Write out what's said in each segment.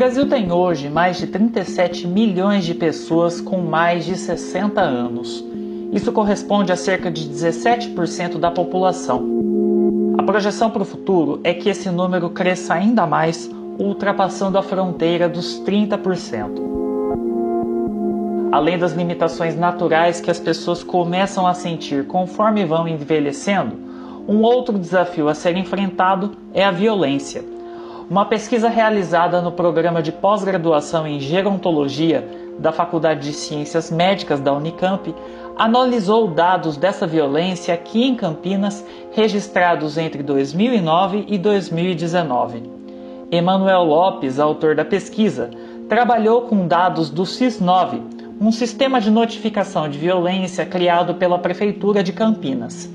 Brasil tem hoje mais de 37 milhões de pessoas com mais de 60 anos. Isso corresponde a cerca de 17% da população. A projeção para o futuro é que esse número cresça ainda mais, ultrapassando a fronteira dos 30%. Além das limitações naturais que as pessoas começam a sentir conforme vão envelhecendo, um outro desafio a ser enfrentado é a violência. Uma pesquisa realizada no programa de pós-graduação em gerontologia da Faculdade de Ciências Médicas da Unicamp analisou dados dessa violência aqui em Campinas registrados entre 2009 e 2019. Emanuel Lopes, autor da pesquisa, trabalhou com dados do SIS-9, um sistema de notificação de violência criado pela Prefeitura de Campinas.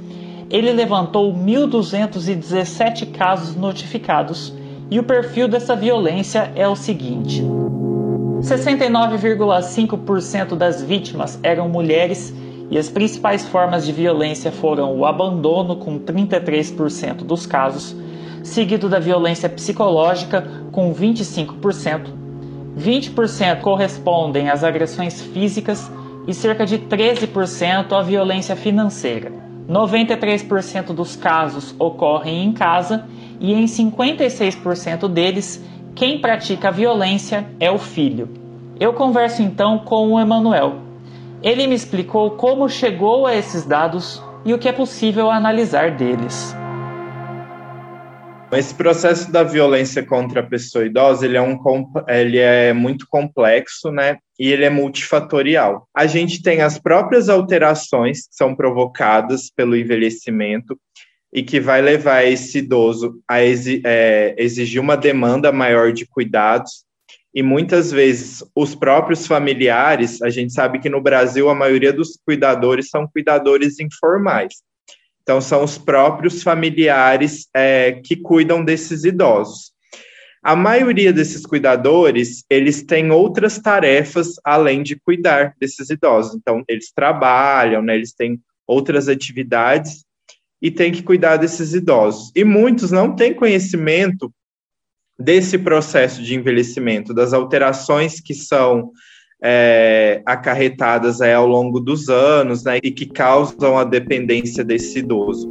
Ele levantou 1.217 casos notificados e o perfil dessa violência é o seguinte: 69,5% das vítimas eram mulheres e as principais formas de violência foram o abandono, com 33% dos casos, seguido da violência psicológica, com 25%, 20% correspondem às agressões físicas e cerca de 13% à violência financeira. 93% dos casos ocorrem em casa e em 56% deles, quem pratica violência é o filho. Eu converso então com o Emanuel. Ele me explicou como chegou a esses dados e o que é possível analisar deles. Esse processo da violência contra a pessoa idosa, ele é, um, ele é muito complexo, né? E ele é multifatorial. A gente tem as próprias alterações que são provocadas pelo envelhecimento, e que vai levar esse idoso a é, exigir uma demanda maior de cuidados. E muitas vezes os próprios familiares, a gente sabe que no Brasil a maioria dos cuidadores são cuidadores informais. Então, são os próprios familiares é, que cuidam desses idosos. A maioria desses cuidadores, eles têm outras tarefas além de cuidar desses idosos. Então, eles trabalham, né, eles têm outras atividades e tem que cuidar desses idosos. E muitos não têm conhecimento desse processo de envelhecimento, das alterações que são é, acarretadas é, ao longo dos anos né, e que causam a dependência desse idoso.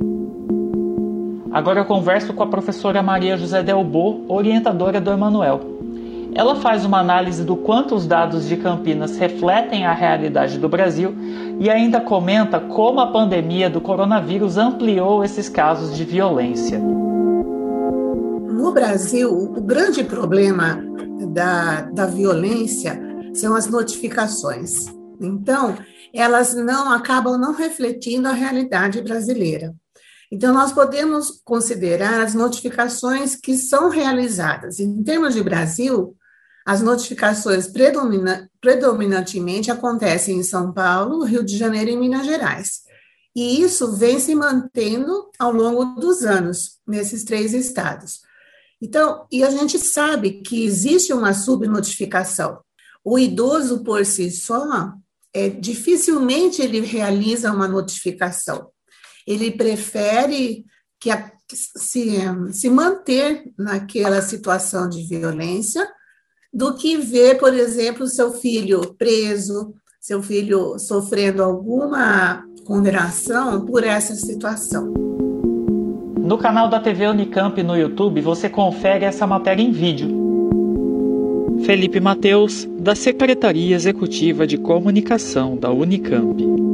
Agora eu converso com a professora Maria José Delbo, orientadora do Emanuel. Ela faz uma análise do quanto os dados de Campinas refletem a realidade do Brasil e ainda comenta como a pandemia do coronavírus ampliou esses casos de violência. No Brasil, o grande problema da, da violência são as notificações. Então, elas não acabam não refletindo a realidade brasileira. Então, nós podemos considerar as notificações que são realizadas. Em termos de Brasil, as notificações predomina, predominantemente acontecem em São Paulo, Rio de Janeiro e Minas Gerais. E isso vem se mantendo ao longo dos anos nesses três estados. Então, e a gente sabe que existe uma subnotificação. O idoso por si só, é, dificilmente ele realiza uma notificação. Ele prefere que a, se, se manter naquela situação de violência do que ver, por exemplo, seu filho preso, seu filho sofrendo alguma condenação por essa situação. No canal da TV Unicamp no YouTube você confere essa matéria em vídeo. Felipe Mateus, da Secretaria Executiva de Comunicação da Unicamp.